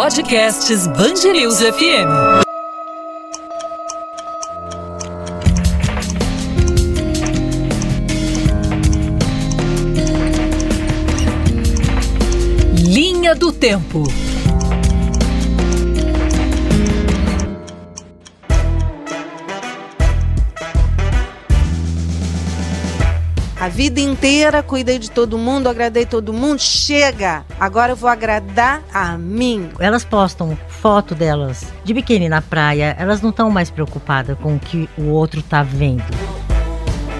Podcasts Bangerils FM. Linha do Tempo. Vida inteira cuidei de todo mundo, agradei todo mundo. Chega! Agora eu vou agradar a mim. Elas postam foto delas de biquíni na praia, elas não estão mais preocupadas com o que o outro tá vendo.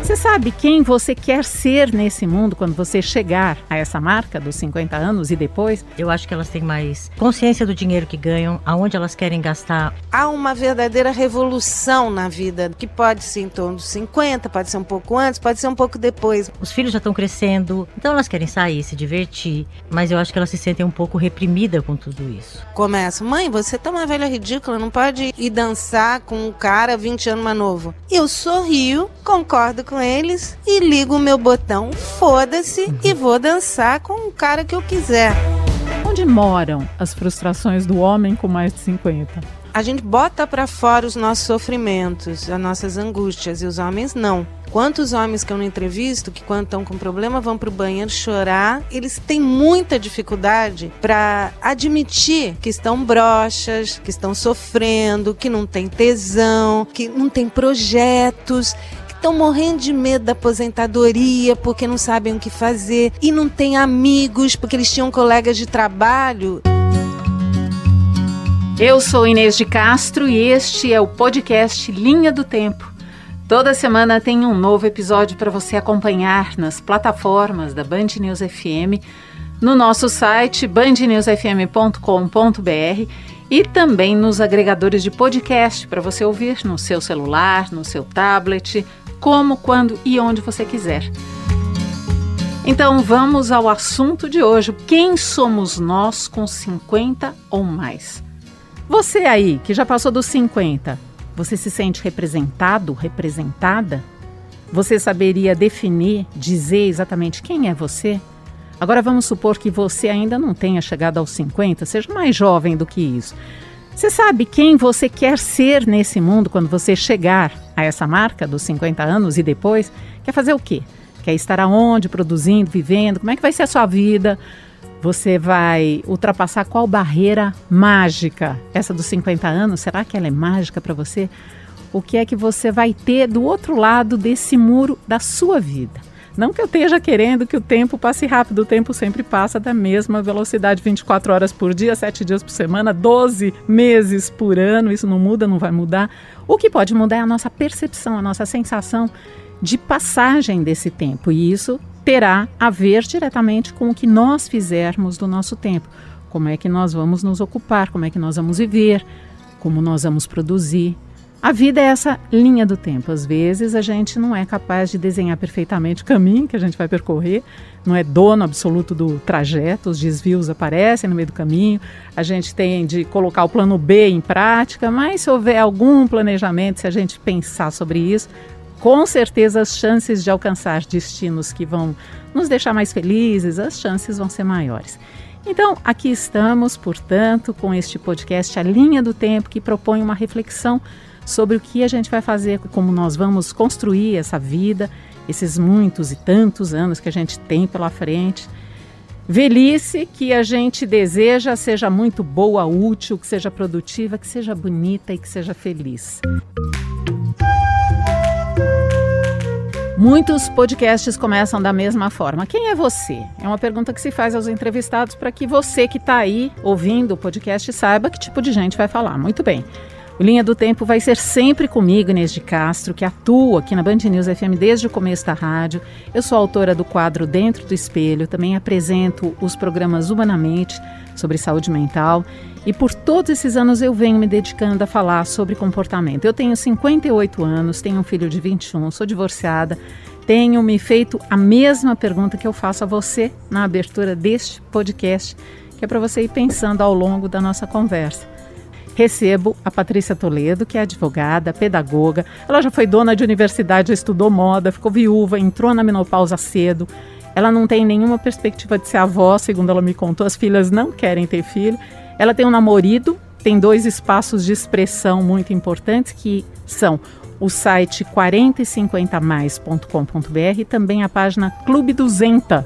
Você sabe quem você quer ser nesse mundo quando você chegar a essa marca dos 50 anos e depois? Eu acho que elas têm mais consciência do dinheiro que ganham, aonde elas querem gastar. Há uma verdadeira revolução na vida, que pode ser em torno dos 50, pode ser um pouco antes, pode ser um pouco depois. Os filhos já estão crescendo, então elas querem sair, se divertir, mas eu acho que elas se sentem um pouco reprimidas com tudo isso. Começa, mãe, você tá uma velha ridícula, não pode ir dançar com um cara 20 anos mais novo. Eu sorrio, concordo com eles e ligo o meu botão, foda-se, e vou dançar com o cara que eu quiser. Onde moram as frustrações do homem com mais de 50? A gente bota para fora os nossos sofrimentos, as nossas angústias, e os homens não. Quantos homens que eu não entrevisto, que quando estão com problema vão pro banheiro chorar, eles têm muita dificuldade para admitir que estão broxas, que estão sofrendo, que não tem tesão, que não tem projetos, que estão morrendo de medo da aposentadoria porque não sabem o que fazer e não têm amigos porque eles tinham colegas de trabalho. Eu sou Inês de Castro e este é o podcast Linha do Tempo. Toda semana tem um novo episódio para você acompanhar nas plataformas da Band News FM, no nosso site bandnewsfm.com.br e também nos agregadores de podcast para você ouvir no seu celular, no seu tablet, como, quando e onde você quiser. Então vamos ao assunto de hoje. Quem somos nós com 50 ou mais? Você aí, que já passou dos 50, você se sente representado, representada? Você saberia definir, dizer exatamente quem é você? Agora vamos supor que você ainda não tenha chegado aos 50, seja mais jovem do que isso. Você sabe quem você quer ser nesse mundo quando você chegar a essa marca dos 50 anos e depois? Quer fazer o quê? Quer estar aonde, produzindo, vivendo? Como é que vai ser a sua vida? Você vai ultrapassar qual barreira mágica? Essa dos 50 anos, será que ela é mágica para você? O que é que você vai ter do outro lado desse muro da sua vida? Não que eu esteja querendo que o tempo passe rápido, o tempo sempre passa da mesma velocidade, 24 horas por dia, 7 dias por semana, 12 meses por ano, isso não muda, não vai mudar. O que pode mudar é a nossa percepção, a nossa sensação de passagem desse tempo, e isso terá a ver diretamente com o que nós fizermos do nosso tempo. Como é que nós vamos nos ocupar, como é que nós vamos viver, como nós vamos produzir. A vida é essa linha do tempo. Às vezes a gente não é capaz de desenhar perfeitamente o caminho que a gente vai percorrer, não é dono absoluto do trajeto, os desvios aparecem no meio do caminho, a gente tem de colocar o plano B em prática, mas se houver algum planejamento, se a gente pensar sobre isso, com certeza as chances de alcançar destinos que vão nos deixar mais felizes, as chances vão ser maiores. Então, aqui estamos, portanto, com este podcast A Linha do Tempo, que propõe uma reflexão sobre o que a gente vai fazer, como nós vamos construir essa vida, esses muitos e tantos anos que a gente tem pela frente. Velhice que a gente deseja seja muito boa, útil, que seja produtiva, que seja bonita e que seja feliz. Muitos podcasts começam da mesma forma. Quem é você? É uma pergunta que se faz aos entrevistados para que você que está aí ouvindo o podcast saiba que tipo de gente vai falar. Muito bem. O Linha do Tempo vai ser sempre comigo, Inês de Castro, que atua aqui na Band News FM desde o começo da rádio. Eu sou autora do quadro Dentro do Espelho, também apresento os programas Humanamente sobre saúde mental e por todos esses anos eu venho me dedicando a falar sobre comportamento. Eu tenho 58 anos, tenho um filho de 21, sou divorciada, tenho me feito a mesma pergunta que eu faço a você na abertura deste podcast, que é para você ir pensando ao longo da nossa conversa. Recebo a Patrícia Toledo, que é advogada, pedagoga. Ela já foi dona de universidade, já estudou moda, ficou viúva, entrou na menopausa cedo. Ela não tem nenhuma perspectiva de ser avó, segundo ela me contou. As filhas não querem ter filho. Ela tem um namorado, tem dois espaços de expressão muito importantes que são o site 4050mais.com.br e também a página Clube 200,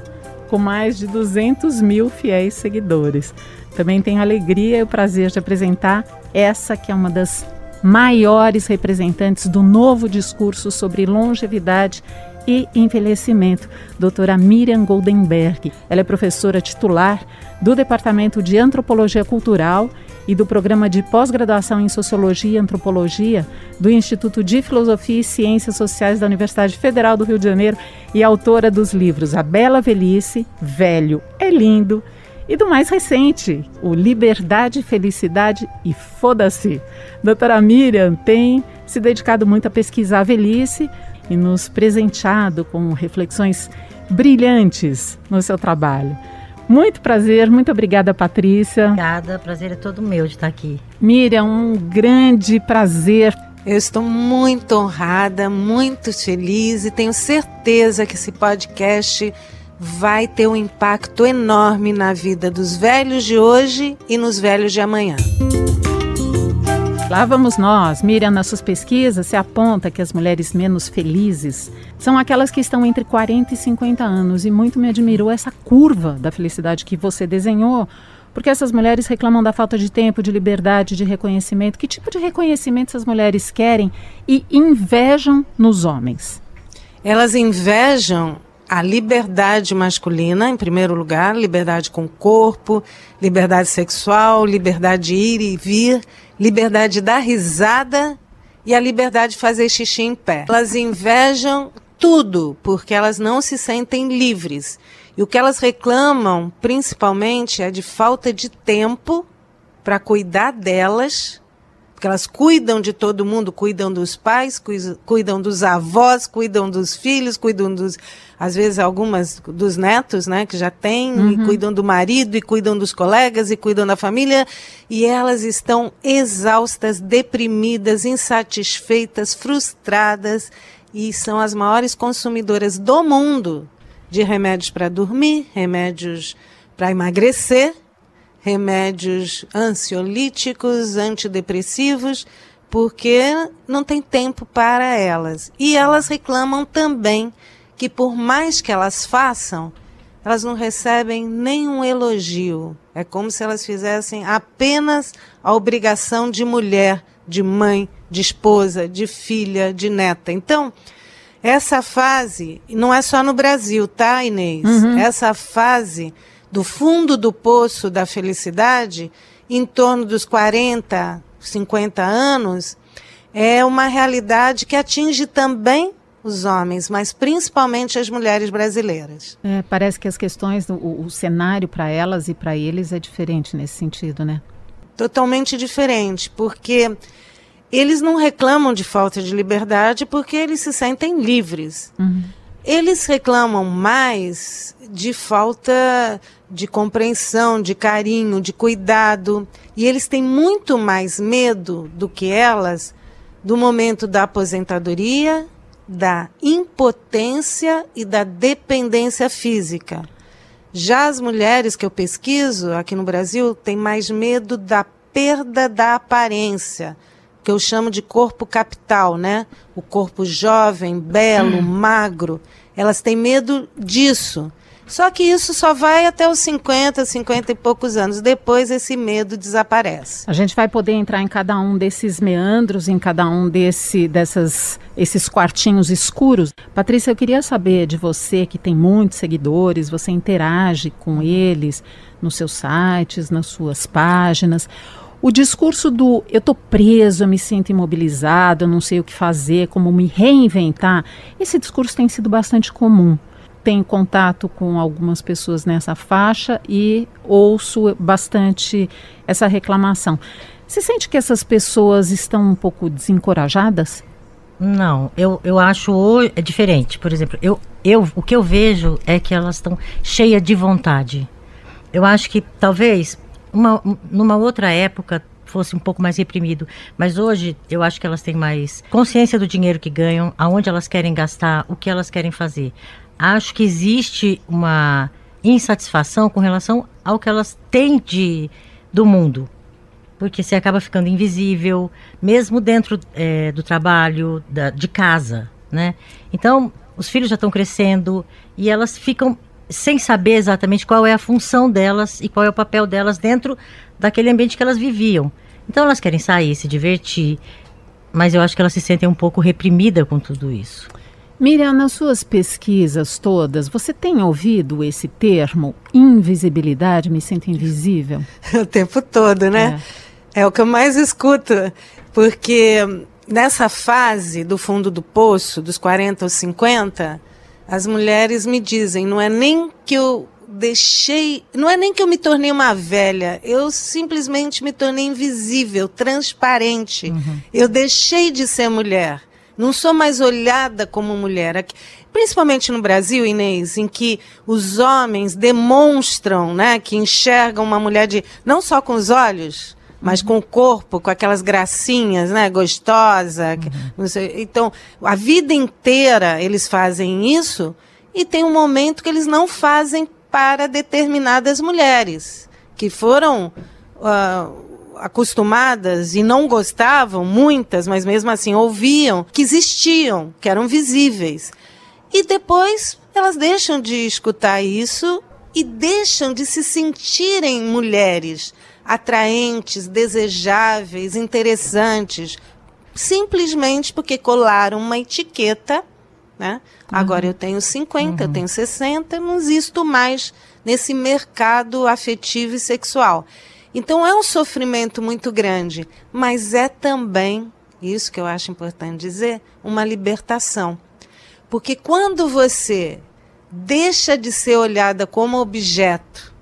com mais de 200 mil fiéis seguidores. Também tenho a alegria e o prazer de apresentar essa que é uma das maiores representantes do novo discurso sobre longevidade e envelhecimento, doutora Miriam Goldenberg. Ela é professora titular do Departamento de Antropologia Cultural e do Programa de Pós-Graduação em Sociologia e Antropologia do Instituto de Filosofia e Ciências Sociais da Universidade Federal do Rio de Janeiro e autora dos livros A Bela Velhice, Velho é Lindo e do mais recente, o Liberdade, Felicidade e Foda-se. Doutora Miriam tem se dedicado muito a pesquisar a velhice e nos presenteado com reflexões brilhantes no seu trabalho. Muito prazer, muito obrigada, Patrícia. Obrigada, prazer é todo meu de estar aqui. Miriam, um grande prazer. Eu estou muito honrada, muito feliz e tenho certeza que esse podcast vai ter um impacto enorme na vida dos velhos de hoje e nos velhos de amanhã. Lá vamos nós. Miriam, nas suas pesquisas, se aponta que as mulheres menos felizes são aquelas que estão entre 40 e 50 anos. E muito me admirou essa curva da felicidade que você desenhou, porque essas mulheres reclamam da falta de tempo, de liberdade, de reconhecimento. Que tipo de reconhecimento essas mulheres querem e invejam nos homens? Elas invejam a liberdade masculina, em primeiro lugar, liberdade com o corpo, liberdade sexual, liberdade de ir e vir liberdade de dar risada e a liberdade de fazer xixi em pé. Elas invejam tudo porque elas não se sentem livres. E o que elas reclamam, principalmente, é de falta de tempo para cuidar delas porque elas cuidam de todo mundo, cuidam dos pais, cuidam dos avós, cuidam dos filhos, cuidam dos, às vezes algumas dos netos, né, que já têm, uhum. e cuidam do marido, e cuidam dos colegas, e cuidam da família, e elas estão exaustas, deprimidas, insatisfeitas, frustradas, e são as maiores consumidoras do mundo de remédios para dormir, remédios para emagrecer, remédios ansiolíticos, antidepressivos, porque não tem tempo para elas. E elas reclamam também que por mais que elas façam, elas não recebem nenhum elogio. É como se elas fizessem apenas a obrigação de mulher, de mãe, de esposa, de filha, de neta. Então, essa fase, não é só no Brasil, tá, Inês? Uhum. Essa fase do fundo do poço da felicidade, em torno dos 40, 50 anos, é uma realidade que atinge também os homens, mas principalmente as mulheres brasileiras. É, parece que as questões, o, o cenário para elas e para eles é diferente nesse sentido, né? Totalmente diferente, porque eles não reclamam de falta de liberdade porque eles se sentem livres. Uhum. Eles reclamam mais de falta de compreensão, de carinho, de cuidado. E eles têm muito mais medo do que elas do momento da aposentadoria, da impotência e da dependência física. Já as mulheres que eu pesquiso aqui no Brasil têm mais medo da perda da aparência, que eu chamo de corpo capital, né? O corpo jovem, belo, magro. Elas têm medo disso. Só que isso só vai até os 50, 50 e poucos anos. Depois esse medo desaparece. A gente vai poder entrar em cada um desses meandros, em cada um desse, dessas, esses quartinhos escuros. Patrícia, eu queria saber de você que tem muitos seguidores, você interage com eles nos seus sites, nas suas páginas. O discurso do eu tô preso, eu me sinto imobilizado, eu não sei o que fazer, como me reinventar, esse discurso tem sido bastante comum. Tenho contato com algumas pessoas nessa faixa e ouço bastante essa reclamação. Você sente que essas pessoas estão um pouco desencorajadas? Não, eu, eu acho é diferente. Por exemplo, eu, eu, o que eu vejo é que elas estão cheias de vontade. Eu acho que talvez uma, numa outra época fosse um pouco mais reprimido. Mas hoje eu acho que elas têm mais consciência do dinheiro que ganham, aonde elas querem gastar, o que elas querem fazer. Acho que existe uma insatisfação com relação ao que elas têm de do mundo. Porque você acaba ficando invisível, mesmo dentro é, do trabalho, da, de casa, né? Então, os filhos já estão crescendo e elas ficam sem saber exatamente qual é a função delas e qual é o papel delas dentro daquele ambiente que elas viviam. Então elas querem sair, se divertir, mas eu acho que elas se sentem um pouco reprimidas com tudo isso. Miriam, nas suas pesquisas todas, você tem ouvido esse termo invisibilidade? Me sinto invisível? o tempo todo, né? É. é o que eu mais escuto, porque nessa fase do fundo do poço, dos 40 aos 50, as mulheres me dizem, não é nem que eu deixei, não é nem que eu me tornei uma velha, eu simplesmente me tornei invisível, transparente. Uhum. Eu deixei de ser mulher. Não sou mais olhada como mulher. Principalmente no Brasil, Inês, em que os homens demonstram né, que enxergam uma mulher de não só com os olhos, mas com o corpo, com aquelas gracinhas, né, gostosa. Uhum. Então, a vida inteira eles fazem isso e tem um momento que eles não fazem para determinadas mulheres que foram uh, acostumadas e não gostavam, muitas, mas mesmo assim ouviam que existiam, que eram visíveis. E depois elas deixam de escutar isso e deixam de se sentirem mulheres atraentes, desejáveis, interessantes, simplesmente porque colaram uma etiqueta. Né? Uhum. Agora eu tenho 50, uhum. eu tenho 60, não existo mais nesse mercado afetivo e sexual. Então é um sofrimento muito grande, mas é também, isso que eu acho importante dizer, uma libertação. Porque quando você deixa de ser olhada como objeto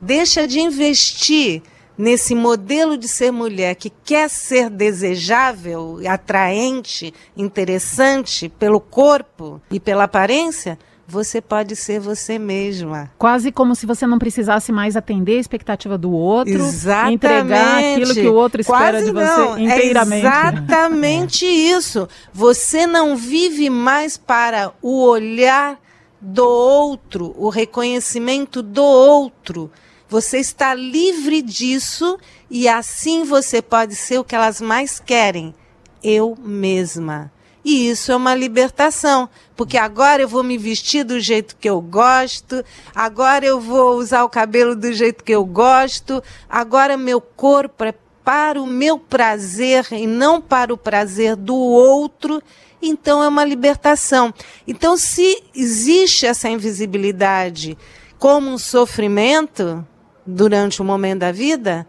deixa de investir nesse modelo de ser mulher que quer ser desejável, atraente, interessante pelo corpo e pela aparência, você pode ser você mesma. Quase como se você não precisasse mais atender a expectativa do outro, Exatamente. entregar aquilo que o outro espera Quase de você não. É inteiramente. É exatamente isso. Você não vive mais para o olhar do outro, o reconhecimento do outro você está livre disso e assim você pode ser o que elas mais querem, eu mesma. E isso é uma libertação, porque agora eu vou me vestir do jeito que eu gosto, agora eu vou usar o cabelo do jeito que eu gosto, agora meu corpo é para o meu prazer e não para o prazer do outro. Então é uma libertação. Então, se existe essa invisibilidade como um sofrimento, durante o momento da vida,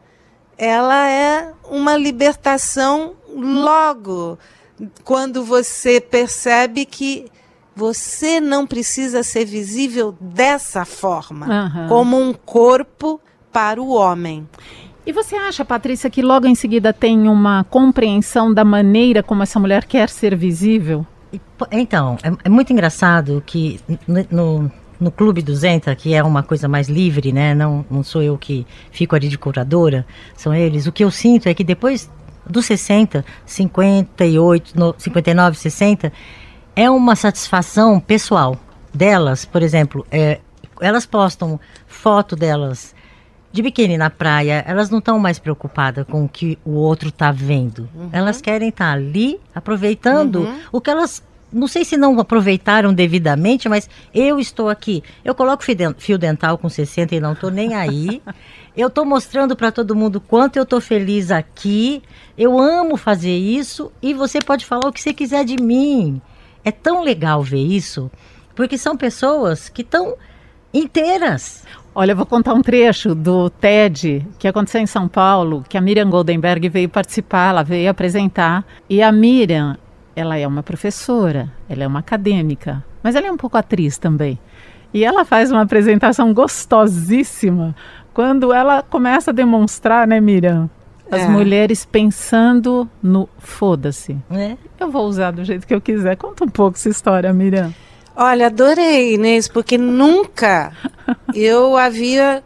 ela é uma libertação logo quando você percebe que você não precisa ser visível dessa forma, uhum. como um corpo para o homem. E você acha, Patrícia, que logo em seguida tem uma compreensão da maneira como essa mulher quer ser visível? Então, é, é muito engraçado que no, no no Clube 200, que é uma coisa mais livre, né? Não, não sou eu que fico ali de curadora, são eles. O que eu sinto é que depois dos 60, 58, no, 59, 60, é uma satisfação pessoal delas. Por exemplo, é, elas postam foto delas de biquíni na praia, elas não estão mais preocupadas com o que o outro está vendo. Uhum. Elas querem estar tá ali aproveitando uhum. o que elas não sei se não aproveitaram devidamente, mas eu estou aqui. Eu coloco fio dental com 60 e não estou nem aí. Eu estou mostrando para todo mundo quanto eu estou feliz aqui. Eu amo fazer isso e você pode falar o que você quiser de mim. É tão legal ver isso, porque são pessoas que estão inteiras. Olha, eu vou contar um trecho do TED que aconteceu em São Paulo, que a Miriam Goldenberg veio participar, ela veio apresentar. E a Miriam, ela é uma professora, ela é uma acadêmica, mas ela é um pouco atriz também. E ela faz uma apresentação gostosíssima quando ela começa a demonstrar, né, Miriam? As é. mulheres pensando no foda-se. É. Eu vou usar do jeito que eu quiser. Conta um pouco essa história, Miriam. Olha, adorei, Inês, porque nunca eu havia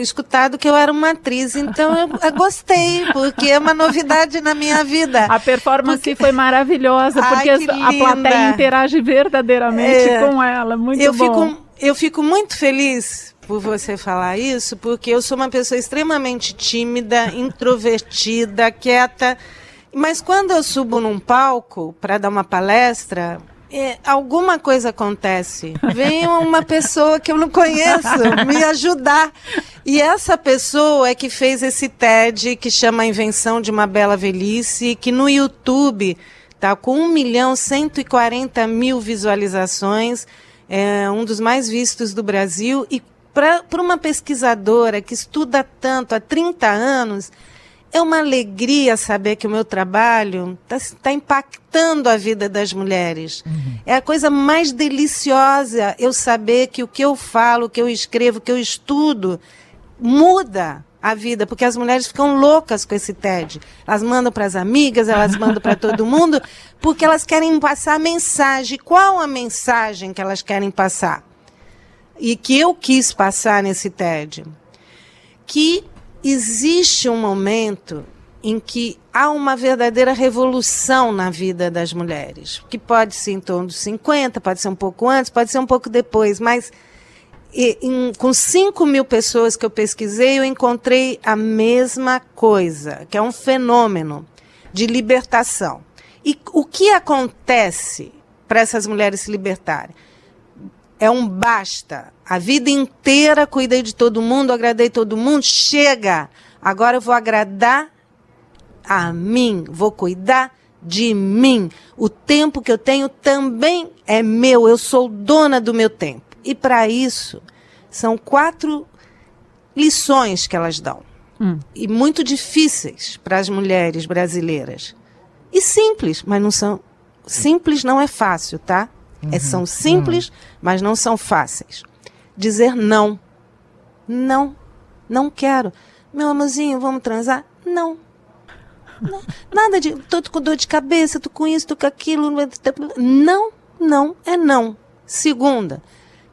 escutado que eu era uma atriz, então eu, eu, gostei, porque é uma novidade na minha vida. A performance porque... foi maravilhosa, porque Ai, a plateia interage verdadeiramente é, com ela, muito eu bom. Fico, eu fico muito feliz por você falar isso, porque eu sou uma pessoa extremamente tímida, introvertida, quieta. Mas quando eu subo num palco para dar uma palestra, é, alguma coisa acontece. Vem uma pessoa que eu não conheço me ajudar. E essa pessoa é que fez esse TED que chama A Invenção de uma Bela Velhice, que no YouTube tá com 1 milhão 140 mil visualizações, é um dos mais vistos do Brasil. E para uma pesquisadora que estuda tanto há 30 anos, é uma alegria saber que o meu trabalho está tá impactando a vida das mulheres. Uhum. É a coisa mais deliciosa eu saber que o que eu falo, o que eu escrevo, o que eu estudo muda a vida, porque as mulheres ficam loucas com esse TED. Elas mandam para as amigas, elas mandam para todo mundo, porque elas querem passar a mensagem. Qual a mensagem que elas querem passar? E que eu quis passar nesse TED? Que existe um momento em que há uma verdadeira revolução na vida das mulheres, que pode ser em torno dos 50, pode ser um pouco antes, pode ser um pouco depois, mas e, em, com 5 mil pessoas que eu pesquisei, eu encontrei a mesma coisa, que é um fenômeno de libertação. E o que acontece para essas mulheres se libertarem? É um basta. A vida inteira cuidei de todo mundo, agradei todo mundo, chega. Agora eu vou agradar a mim, vou cuidar de mim. O tempo que eu tenho também é meu, eu sou dona do meu tempo. E para isso, são quatro lições que elas dão. Hum. E muito difíceis para as mulheres brasileiras. E simples, mas não são. Simples não é fácil, tá? Uhum. É, são simples, uhum. mas não são fáceis. Dizer não. Não. Não quero. Meu amorzinho, vamos transar? Não. não. Nada de. Tô com dor de cabeça, tô com isso, tô com aquilo. Não, não é não. Segunda,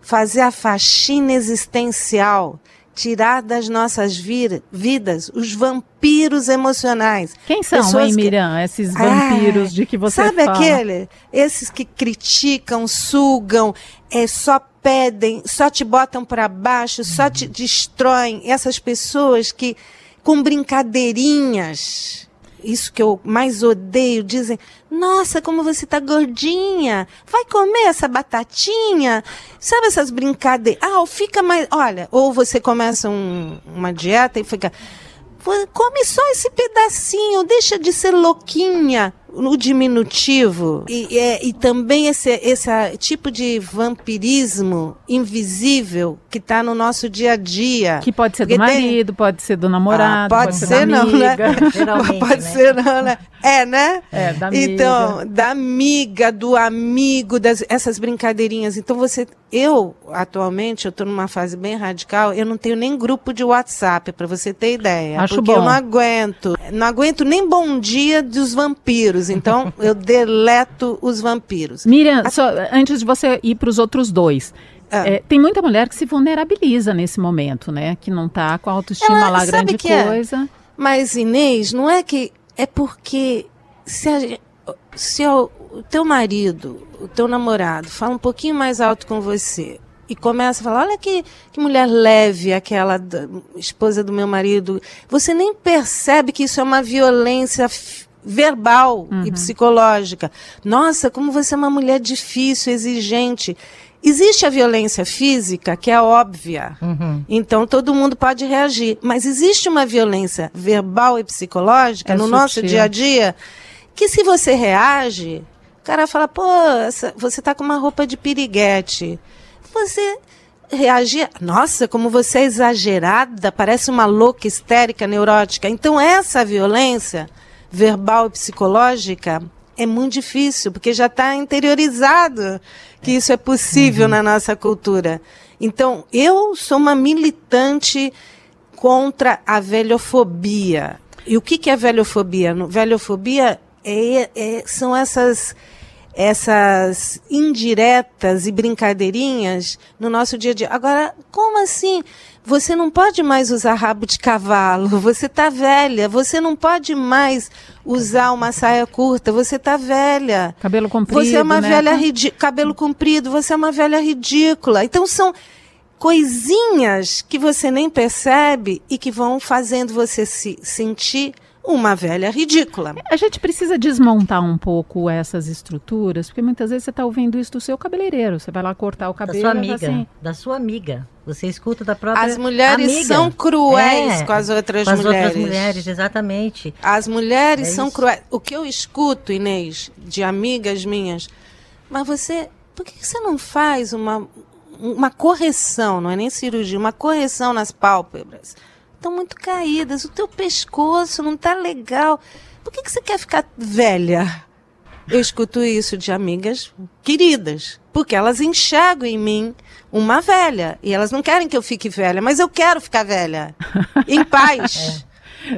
fazer a faxina existencial, tirar das nossas vidas os vampiros emocionais. Quem são, Pessoas hein, Miriam, esses vampiros ah, de que você sabe fala? Sabe aquele? Esses que criticam, sugam, é, só pedem, só te botam para baixo, só te destroem. Essas pessoas que, com brincadeirinhas, isso que eu mais odeio, dizem: Nossa, como você tá gordinha, vai comer essa batatinha? Sabe essas brincadeiras? Ah, fica mais. Olha, ou você começa um, uma dieta e fica. Come só esse pedacinho, deixa de ser louquinha no diminutivo e, é, e também esse, esse tipo de vampirismo invisível que está no nosso dia a dia. Que pode ser do marido, tem... pode ser do namorado, ah, pode, pode, ser, não, né? pode né? ser não, né? É, né? É, da amiga. Então, da amiga, do amigo, das, essas brincadeirinhas. Então você, eu atualmente, eu estou numa fase bem radical, eu não tenho nem grupo de WhatsApp, para você ter ideia. Acho porque bom. eu não aguento. Não aguento nem bom dia dos vampiros vampiros, então eu deleto os vampiros. Miriam, A... só, antes de você ir para os outros dois, ah. é, tem muita mulher que se vulnerabiliza nesse momento, né? Que não está com a autoestima Ela, lá grande é? coisa. É? Mas, Inês, não é que. É porque se, a, se o, o teu marido, o teu namorado, fala um pouquinho mais alto com você, e começa a falar: olha que, que mulher leve, aquela da, esposa do meu marido. Você nem percebe que isso é uma violência verbal uhum. e psicológica. Nossa, como você é uma mulher difícil, exigente. Existe a violência física, que é óbvia. Uhum. Então todo mundo pode reagir. Mas existe uma violência verbal e psicológica é no sutil. nosso dia a dia que se você reage, o cara fala, pô, você tá com uma roupa de piriguete. Você reagir, nossa, como você é exagerada, parece uma louca, histérica, neurótica. Então essa violência verbal e psicológica é muito difícil, porque já está interiorizado que isso é possível uhum. na nossa cultura. Então, eu sou uma militante contra a velhofobia. E o que, que é velhofobia? Velhofobia é, é, são essas essas indiretas e brincadeirinhas no nosso dia a dia. Agora, como assim? Você não pode mais usar rabo de cavalo, você está velha. Você não pode mais usar uma saia curta, você está velha. Cabelo comprido. Você é uma né? velha ridícula. Cabelo comprido, você é uma velha ridícula. Então são coisinhas que você nem percebe e que vão fazendo você se sentir uma velha ridícula. A gente precisa desmontar um pouco essas estruturas, porque muitas vezes você está ouvindo isso do seu cabeleireiro. Você vai lá cortar o cabelo. Da sua amiga. Assim, da sua amiga. Você escuta da própria As mulheres amiga. são cruéis É, com as outras com as mulheres. outras mulheres, exatamente. As mulheres É são isso. cruéis. O que eu escuto, Inês, de amigas minhas, mas você, por que você não faz uma, uma correção, não é nem cirurgia, uma correção nas pálpebras? Estão muito caídas, o teu pescoço não está legal. Por que, que você quer ficar velha? Eu escuto isso de amigas queridas, porque elas enxergam em mim uma velha. E elas não querem que eu fique velha, mas eu quero ficar velha. Em paz.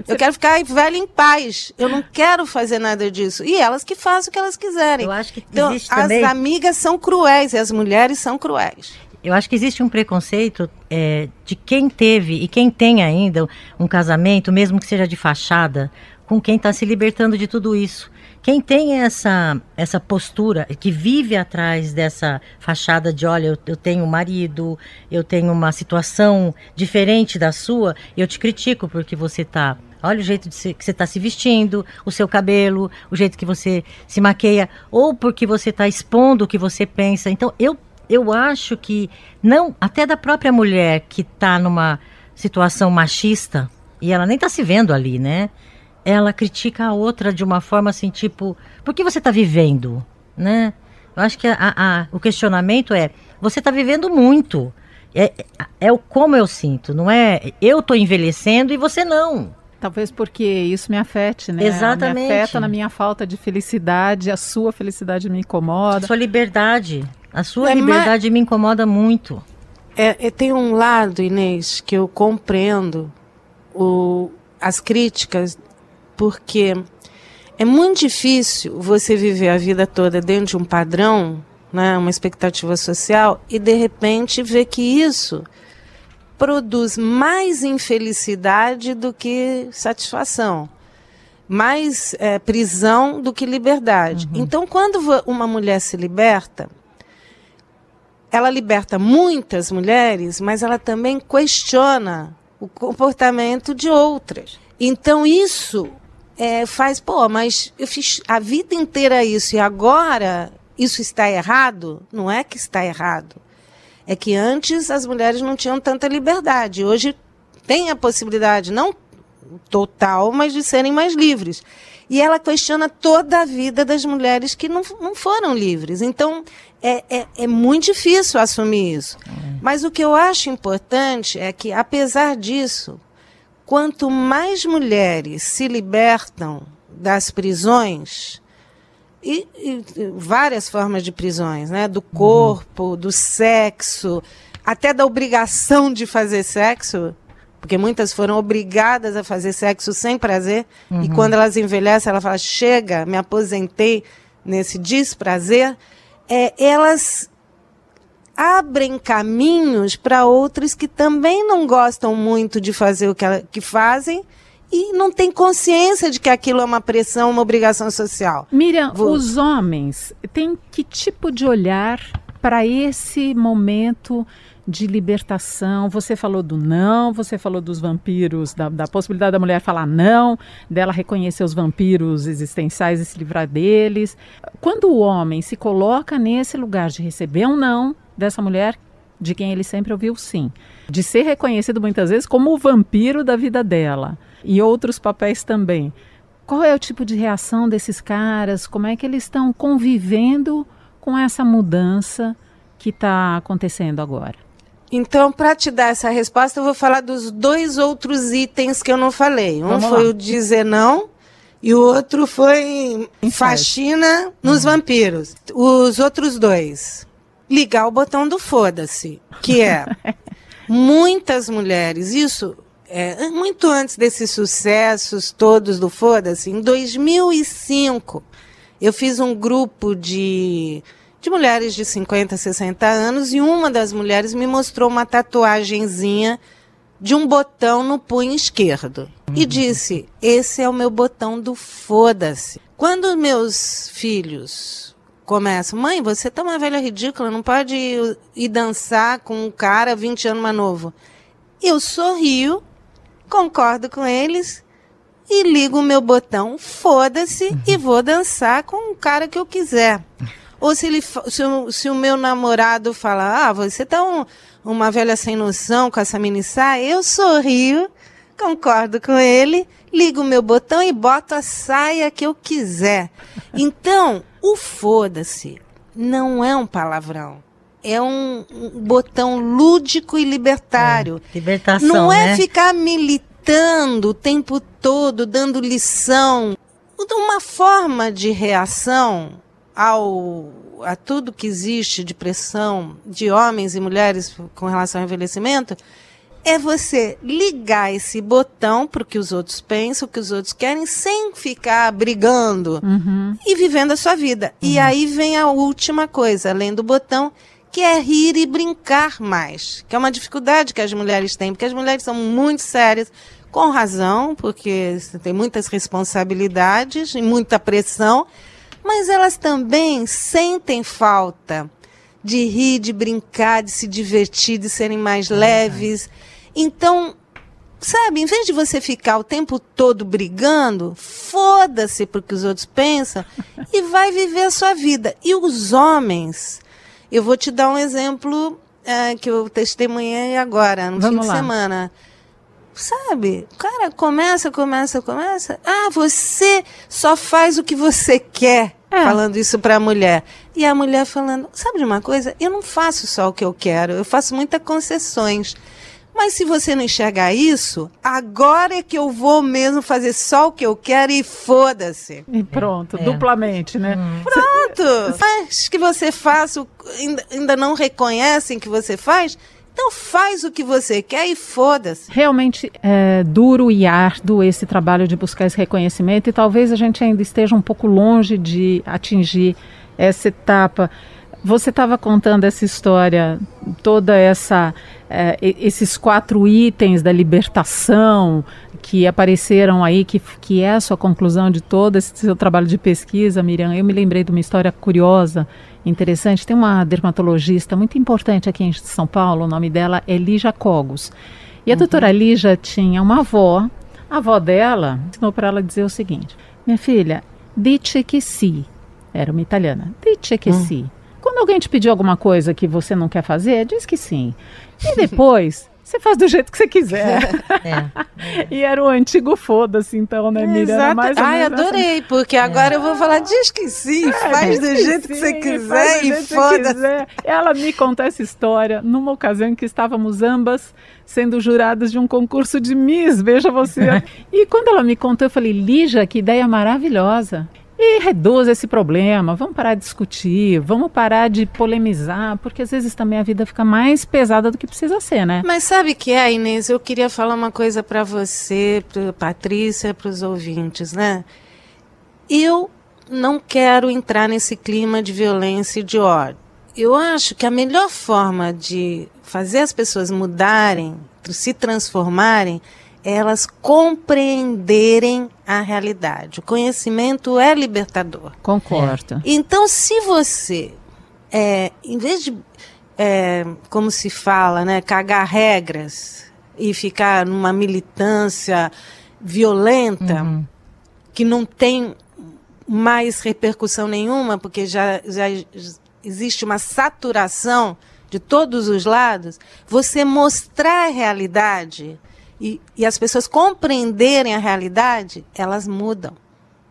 Eu quero ficar velha em paz. Eu não quero fazer nada disso. E elas que façam o que elas quiserem. Eu acho que Então, as também. amigas são cruéis e as mulheres são cruéis. Eu acho que existe um preconceito é, de quem teve e quem tem ainda um casamento, mesmo que seja de fachada, com quem está se libertando de tudo isso. Quem tem essa, essa postura, que vive atrás dessa fachada de, olha, eu, eu tenho um marido, eu tenho uma situação diferente da sua, eu te critico porque você tá. Olha o jeito se- que você está se vestindo, o seu cabelo, o jeito que você se maqueia, ou porque você está expondo o que você pensa. Então, eu eu acho que não até da própria mulher que está numa situação machista e ela nem está se vendo ali, né? Ela critica a outra de uma forma assim, tipo, por que você está vivendo, né? Eu acho que a- a- o questionamento é, você está vivendo muito. É, é, é o como eu sinto, não é? Eu estou envelhecendo e você não. Talvez porque isso me afete, né? Exatamente. Me afeta na minha falta de felicidade, a sua felicidade me A incomoda. sua liberdade, a sua É, liberdade me incomoda muito. É, é, tem um lado, Inês, que eu compreendo o, as críticas, porque é muito difícil você viver a vida toda dentro de um padrão, né, uma expectativa social, e de repente ver que isso produz mais infelicidade do que satisfação. Mais é, prisão do que liberdade. Então, quando uma mulher se liberta, ela liberta muitas mulheres, mas ela também questiona o comportamento de outras. Então isso é, faz, pô, mas eu fiz a vida inteira isso e agora isso está errado? Não é que está errado. É que antes as mulheres não tinham tanta liberdade. Hoje tem a possibilidade, não total, mas de serem mais livres. E ela questiona toda a vida das mulheres que não, não foram livres. Então, é, é, é muito difícil assumir isso. Mas o que eu acho importante é que, apesar disso, quanto mais mulheres se libertam das prisões, e, e- várias formas de prisões, né? Do corpo, do sexo, até da obrigação de fazer sexo, porque muitas foram obrigadas a fazer sexo sem prazer, e quando elas envelhecem, ela fala: chega, me aposentei nesse desprazer. É, elas abrem caminhos para outras que também não gostam muito de fazer o que, ela, que fazem e não têm consciência de que aquilo é uma pressão, uma obrigação social. Miriam, Vou- os homens têm que tipo de olhar para esse momento de libertação? Você falou do não, você falou dos vampiros, da, da possibilidade da mulher falar não, dela reconhecer os vampiros existenciais e se livrar deles. Quando o homem se coloca nesse lugar de receber um não dessa mulher, de quem ele sempre ouviu sim, de ser reconhecido muitas vezes como o vampiro da vida dela e outros papéis também. Qual é o tipo de reação desses caras? Como é que eles estão convivendo com essa mudança que está acontecendo agora? Então, para te dar essa resposta, eu vou falar dos dois outros itens que eu não falei. Um Vamos foi lá. o dizer não e o outro foi faxina nos vampiros. Os outros dois. Ligar o botão do foda-se, que é muitas mulheres, isso é, muito antes desses sucessos todos do foda-se, em 2005, eu fiz um grupo de, de mulheres de 50, 60 anos e uma das mulheres me mostrou uma tatuagenzinha de um botão no punho esquerdo. E disse: Esse é o meu botão do foda-se. Quando meus filhos começam, mãe, você tá uma velha ridícula, não pode ir, ir dançar com um cara 20 anos mais novo. Eu sorrio, concordo com eles e ligo o meu botão, foda-se, e vou dançar com o cara que eu quiser. Ou se, ele, se, o, se o meu namorado fala, ah, você tá um, uma velha sem noção com essa mini saia, eu sorrio, concordo com ele, ligo o meu botão e boto a saia que eu quiser. Então, o foda-se não é um palavrão. É um, um botão lúdico e libertário. É, libertação, Não é né? ficar militando o tempo todo, dando lição. Uma forma de reação ao, a tudo que existe de pressão de homens e mulheres com relação ao envelhecimento é você ligar esse botão para o que os outros pensam, o que os outros querem, sem ficar brigando e vivendo a sua vida. E aí vem a última coisa, além do botão, que é rir e brincar mais, que é uma dificuldade que as mulheres têm, porque as mulheres são muito sérias, com razão, porque tem muitas responsabilidades e muita pressão, mas elas também sentem falta de rir, de brincar, de se divertir, de serem mais leves. Então, sabe, em vez de você ficar o tempo todo brigando, foda-se porque os outros pensam e vai viver a sua vida. E os homens, eu vou te dar um exemplo eh, que eu testemunhei agora, no Vamos fim lá. de semana. Sabe, o cara começa, começa, começa. Ah, você só faz o que você quer. É. Falando isso pra mulher. E a mulher falando: Sabe de uma coisa? Eu não faço só o que eu quero, eu faço muitas concessões. Mas se você não enxergar isso, agora é que eu vou mesmo fazer só o que eu quero e foda-se. E pronto, É. duplamente, né? Pronto! Mas que você faça, ainda não reconhecem que você faz, então faz o que você quer e foda-se. Realmente é duro e árduo esse trabalho de buscar esse reconhecimento e talvez a gente ainda esteja um pouco longe de atingir essa etapa. Você estava contando essa história, toda essa é, esses quatro itens da libertação que apareceram aí, que, que é a sua conclusão de todo esse seu trabalho de pesquisa, Miriam. Eu me lembrei de uma história curiosa, interessante. Tem uma dermatologista muito importante aqui em São Paulo, o nome dela é Lígia Cogos. E a doutora Lígia tinha uma avó, a avó dela ensinou para ela dizer o seguinte: Minha filha, dice que si. Era uma italiana. Dice que si. Quando alguém te pedir alguma coisa que você não quer fazer, diz que sim. E depois, você faz do jeito que você quiser. É. e era o antigo foda-se, então, né, Miriam? Exato. mais Ai, essa- adorei, porque agora eu vou falar, diz que sim, faz do jeito que você quiser e foda-se. Ela me contou essa história numa ocasião em que estávamos ambas sendo juradas de um concurso de Miss, veja você. e quando ela me contou, eu falei, Lígia, que ideia maravilhosa. E reduz esse problema, vamos parar de discutir, vamos parar de polemizar, porque às vezes também a vida fica mais pesada do que precisa ser, né? Mas sabe o que é, Inês? Eu queria falar uma coisa para você, para Patrícia, para os ouvintes, né? Eu não quero entrar nesse clima de violência e de ódio. Eu acho que a melhor forma de fazer as pessoas mudarem, se transformarem, é elas compreenderem a realidade. O conhecimento é libertador. Concordo. Então, se você, é, em vez de, é, como se fala, né, cagar regras e ficar numa militância violenta, que não tem mais repercussão nenhuma, porque já, já existe uma saturação de todos os lados, você mostrar a realidade e, e as pessoas compreenderem a realidade, elas mudam.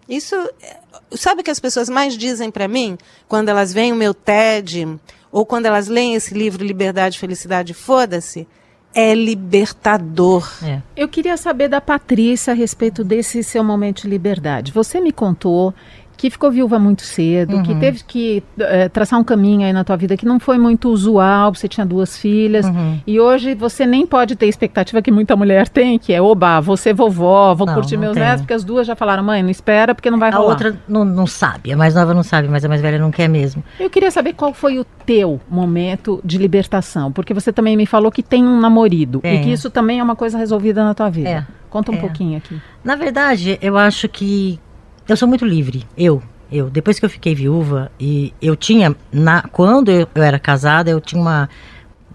Isso, é, sabe o que as pessoas mais dizem para mim quando elas veem o meu TED ou quando elas leem esse livro Liberdade, Felicidade, Foda-se? É libertador. É. Eu queria saber da Patrícia a respeito desse seu momento de liberdade. Você me contou que ficou viúva muito cedo, que teve que eh, traçar um caminho aí na tua vida que não foi muito usual, você tinha duas filhas, Uhum. e hoje você nem pode ter a expectativa que muita mulher tem, que é, oba, você vovó, vou Não, curtir não meus netos, porque as duas já falaram, mãe, não espera porque não vai A rolar. outra não, não sabe, a mais nova não sabe, mas a mais velha não quer mesmo. Eu queria saber qual foi o teu momento de libertação, porque você também me falou que tem um namorido, e que isso também é uma coisa resolvida na tua vida. É, Conta um é. pouquinho aqui. Na verdade, eu acho que eu sou muito livre, eu. Eu, depois que eu fiquei viúva e eu tinha, na, quando eu, eu era casada, eu tinha uma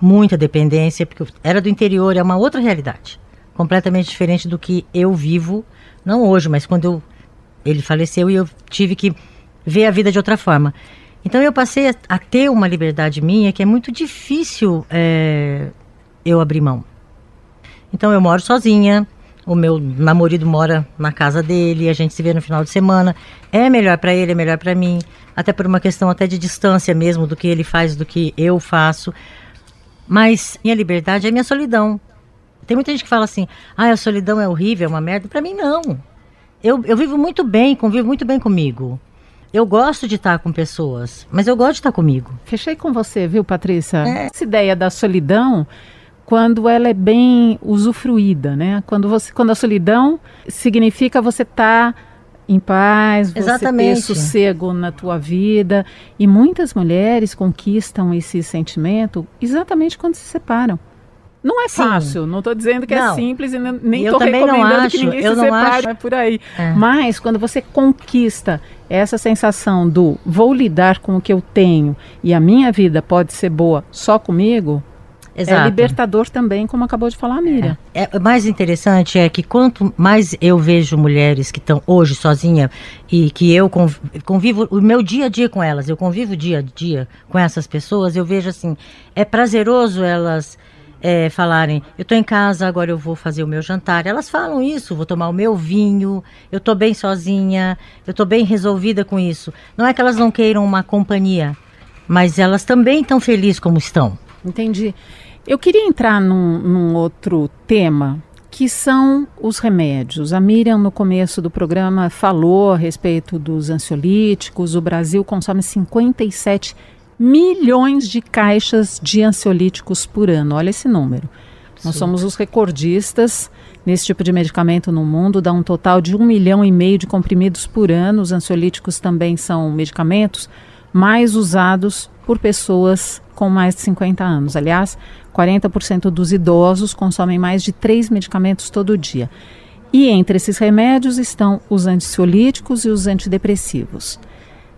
muita dependência, porque eu era do interior, é uma outra realidade, completamente diferente do que eu vivo, não hoje, mas quando eu, ele faleceu e eu tive que ver a vida de outra forma. Então eu passei a, a ter uma liberdade minha que é muito difícil é, eu abrir mão. Então eu moro sozinha, o meu namorado mora na casa dele, a gente se vê no final de semana. É melhor para ele, é melhor para mim, até por uma questão até de distância mesmo do que ele faz do que eu faço. Mas minha liberdade é minha solidão. Tem muita gente que fala assim: "Ah, a solidão é horrível, é uma merda". Para mim não. Eu, eu vivo muito bem, convivo muito bem comigo. Eu gosto de estar com pessoas, mas eu gosto de estar comigo. Fechei com você, viu, Patrícia? É. Essa ideia da solidão, quando ela é bem usufruída, né? Quando, você, quando a solidão significa você estar. Tá em paz, Exatamente. você ter sossego na tua vida. E muitas mulheres conquistam esse sentimento exatamente quando se separam. Não é fácil, Sim. não estou dizendo que é não. é simples e nem estou recomendando acho, que ninguém se separe, é por aí. É. Mas quando você conquista essa sensação do vou lidar com o que eu tenho e a minha vida pode ser boa só comigo, Exato. é libertador também, como acabou de falar a Miriam. É. é. mais interessante é que quanto mais eu vejo mulheres que estão hoje sozinha e que eu convivo o meu dia a dia com elas, eu convivo dia a dia com essas pessoas, eu vejo assim, é prazeroso elas é, falarem, eu estou em casa, agora eu vou fazer o meu jantar. Elas falam isso, vou tomar o meu vinho, eu estou bem sozinha, eu estou bem resolvida com isso. Não é que elas não queiram uma companhia, mas elas também estão felizes como estão. Entendi. Eu queria entrar num, num outro tema que são os remédios. A Miriam, no começo do programa, falou a respeito dos ansiolíticos. O Brasil consome 57 milhões de caixas de ansiolíticos por ano. Olha esse número. Sim. Nós somos os recordistas nesse tipo de medicamento no mundo, dá um total de um milhão e meio de comprimidos por ano. Os ansiolíticos também são medicamentos mais usados por pessoas com mais de 50 anos. Aliás, 40% dos idosos consomem mais de três medicamentos todo dia. E entre esses remédios estão os ansiolíticos e os antidepressivos.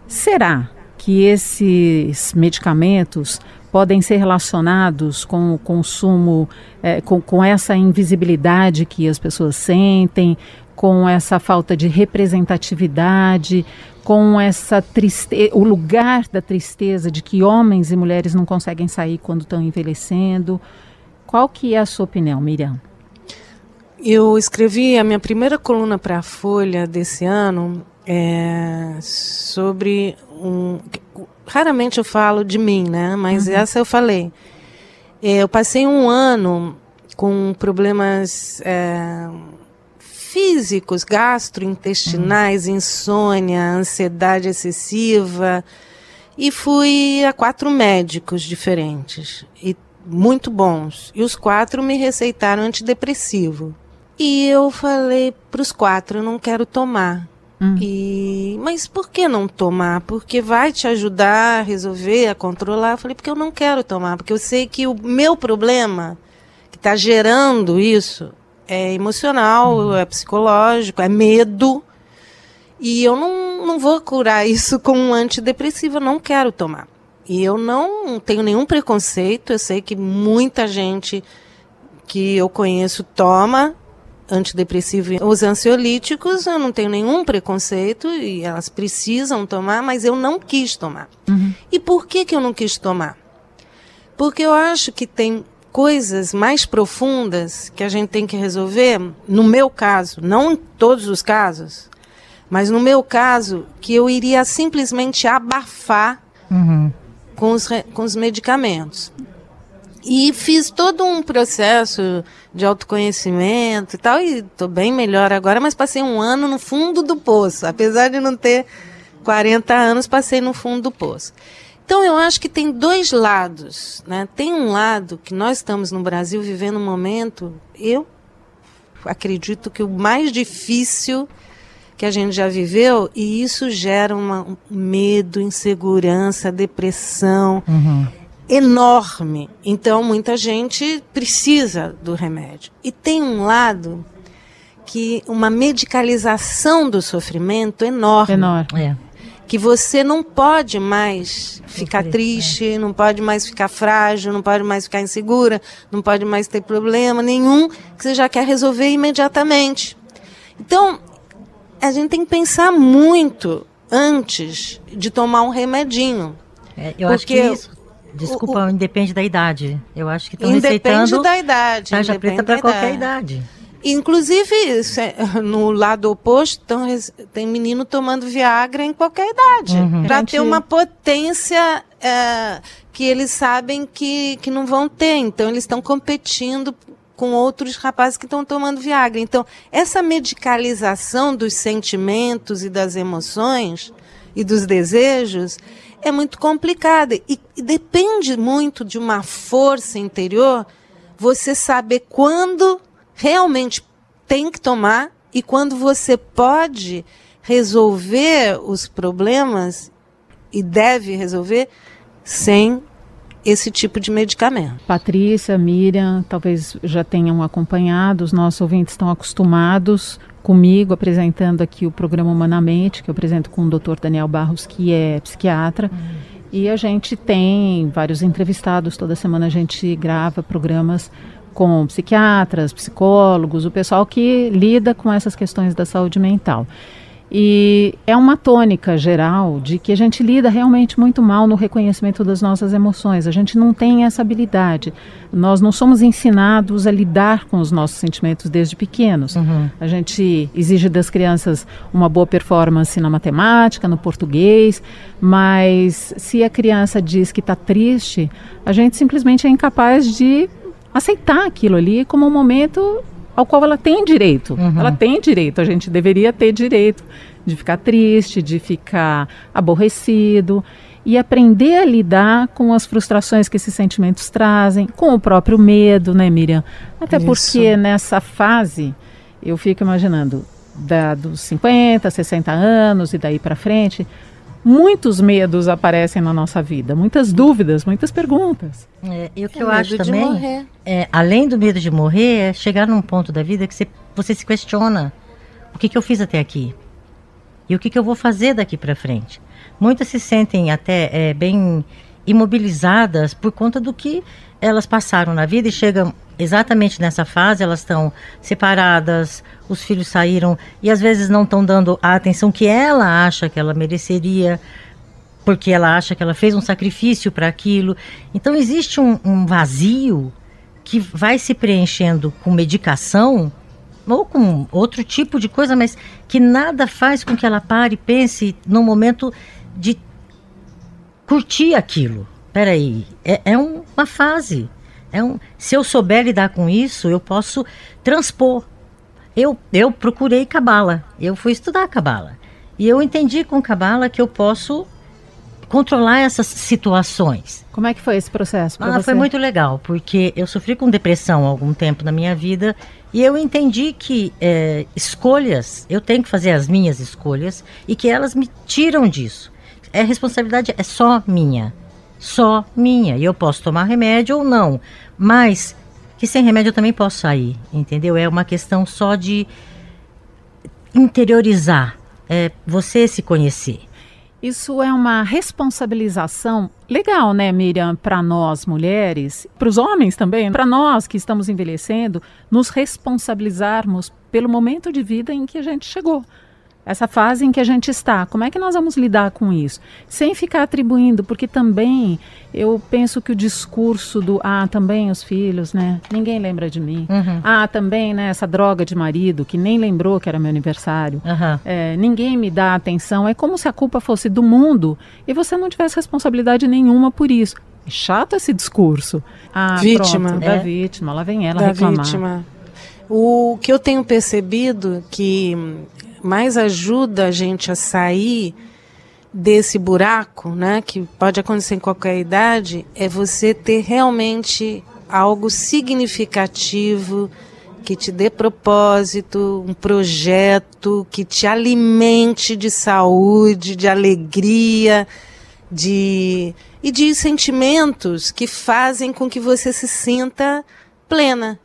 Será que esses medicamentos podem ser relacionados com o consumo, é, com, com essa invisibilidade que as pessoas sentem, com essa falta de representatividade, com essa tristeza, o lugar da tristeza de que homens e mulheres não conseguem sair quando estão envelhecendo. Qual que é a sua opinião, Miriam? Eu escrevi a minha primeira coluna para a Folha desse ano é, sobre um. Raramente eu falo de mim, né? Mas uhum. essa eu falei. É, eu passei um ano com problemas é, físicos, gastrointestinais, uhum. insônia, ansiedade excessiva. E fui a quatro médicos diferentes. E muito bons. E os quatro me receitaram antidepressivo. E eu falei para os quatro, eu não quero tomar. Hum. E, mas por que não tomar? Porque vai te ajudar a resolver, a controlar. Eu falei, porque eu não quero tomar, porque eu sei que o meu problema que está gerando isso é emocional, hum. é psicológico, é medo. E eu não, não vou curar isso com um antidepressivo, eu não quero tomar. E eu não tenho nenhum preconceito, eu sei que muita gente que eu conheço toma antidepressivo e os ansiolíticos, eu não tenho nenhum preconceito e elas precisam tomar, mas eu não quis tomar. Uhum. E por que, que eu não quis tomar? Porque eu acho que tem coisas mais profundas que a gente tem que resolver, no meu caso, não em todos os casos, mas no meu caso, que eu iria simplesmente abafar uhum. com, os, com os medicamentos. E fiz todo um processo de autoconhecimento e tal, e estou bem melhor agora, mas passei um ano no fundo do poço. Apesar de não ter 40 anos, passei no fundo do poço. Então eu acho que tem dois lados. Né? Tem um lado que nós estamos no Brasil vivendo um momento, eu acredito que o mais difícil que a gente já viveu, e isso gera uma, um medo, insegurança, depressão. Uhum enorme. Então, muita gente precisa do remédio. E tem um lado que uma medicalização do sofrimento enorme. Enorme. É. que você não pode mais ficar triste, não pode mais ficar frágil, não pode mais ficar insegura, não pode mais ter problema nenhum que você já quer resolver imediatamente. Então, a gente tem que pensar muito antes de tomar um remedinho. É, eu acho que isso, desculpa, o, o, independe da idade. Eu acho que estão receitando... Independe da idade. Tarja preta para qualquer idade. Inclusive, no lado oposto, tão, tem menino tomando Viagra em qualquer idade. Uhum. Para ter uma potência é, que eles sabem que, que não vão ter. Então, eles estão competindo com outros rapazes que estão tomando Viagra. Então, essa medicalização dos sentimentos e das emoções e dos desejos é muito complicada. E, e depende muito de uma força interior você saber quando realmente tem que tomar e quando você pode resolver os problemas e deve resolver sem esse tipo de medicamento. Patrícia, Miriam, talvez já tenham acompanhado, os nossos ouvintes estão acostumados comigo apresentando aqui o programa Humanamente, que eu apresento com o Dr. Daniel Barros, que é psiquiatra. Hum. E a gente tem vários entrevistados, toda semana a gente grava programas com psiquiatras, psicólogos, o pessoal que lida com essas questões da saúde mental. E é uma tônica geral de que a gente lida realmente muito mal no reconhecimento das nossas emoções. A gente não tem essa habilidade. Nós não somos ensinados a lidar com os nossos sentimentos desde pequenos. Uhum. A gente exige das crianças uma boa performance na matemática, no português, mas se a criança diz que está triste, a gente simplesmente é incapaz de aceitar aquilo ali como um momento ao qual ela tem direito. Uhum. Ela tem direito, a gente deveria ter direito de ficar triste, de ficar aborrecido e aprender a lidar com as frustrações que esses sentimentos trazem, com o próprio medo, né, Miriam? Até Isso. porque nessa fase, eu fico imaginando, da, dos 50, 60 anos e daí para frente, muitos medos aparecem na nossa vida, muitas dúvidas, muitas perguntas. É, e o que é eu acho também, é, além do medo de morrer, é chegar num ponto da vida que você, você se questiona: o que, que eu fiz até aqui? E o que, que eu vou fazer daqui para frente? Muitas se sentem até é, bem imobilizadas por conta do que elas passaram na vida e chegam exatamente nessa fase, elas estão separadas, os filhos saíram e às vezes não estão dando a atenção que ela acha que ela mereceria, porque ela acha que ela fez um sacrifício para aquilo. Então existe um, um vazio que vai se preenchendo com medicação ou com outro tipo de coisa, mas que nada faz com que ela pare e pense no momento de curtir aquilo. Peraí, é, é um, uma fase. É um, se eu souber lidar com isso, eu posso transpor. Eu, eu procurei cabala, eu fui estudar cabala. E eu entendi com cabala que eu posso controlar essas situações. Como é que foi esse processo ah, Foi muito legal, porque eu sofri com depressão há algum tempo na minha vida e eu entendi que é, escolhas, eu tenho que fazer as minhas escolhas e que elas me tiram disso. É responsabilidade é só minha, só minha. E eu posso tomar remédio ou não, mas que sem remédio eu também posso sair, entendeu? É uma questão só de interiorizar, é você se conhecer. Isso é uma responsabilização legal, né, Miriam, para nós mulheres, para os homens também, para nós que estamos envelhecendo, nos responsabilizarmos pelo momento de vida em que a gente chegou essa fase em que a gente está. Como é que nós vamos lidar com isso? Sem ficar atribuindo, porque também eu penso que o discurso do ah, também os filhos, né? Ninguém lembra de mim. Uhum. Ah, também, né? Essa droga de marido que nem lembrou que era meu aniversário. Uhum. É, ninguém me dá atenção. É como se a culpa fosse do mundo e você não tivesse responsabilidade nenhuma por isso. É chato esse discurso. Ah, vítima. Pronto, é. da vítima. Lá vem ela da reclamar. Vítima. O que eu tenho percebido que mais ajuda a gente a sair desse buraco, né, que pode acontecer em qualquer idade, é você ter realmente algo significativo que te dê propósito, um projeto que te alimente de saúde, de alegria, de e de sentimentos que fazem com que você se sinta plena,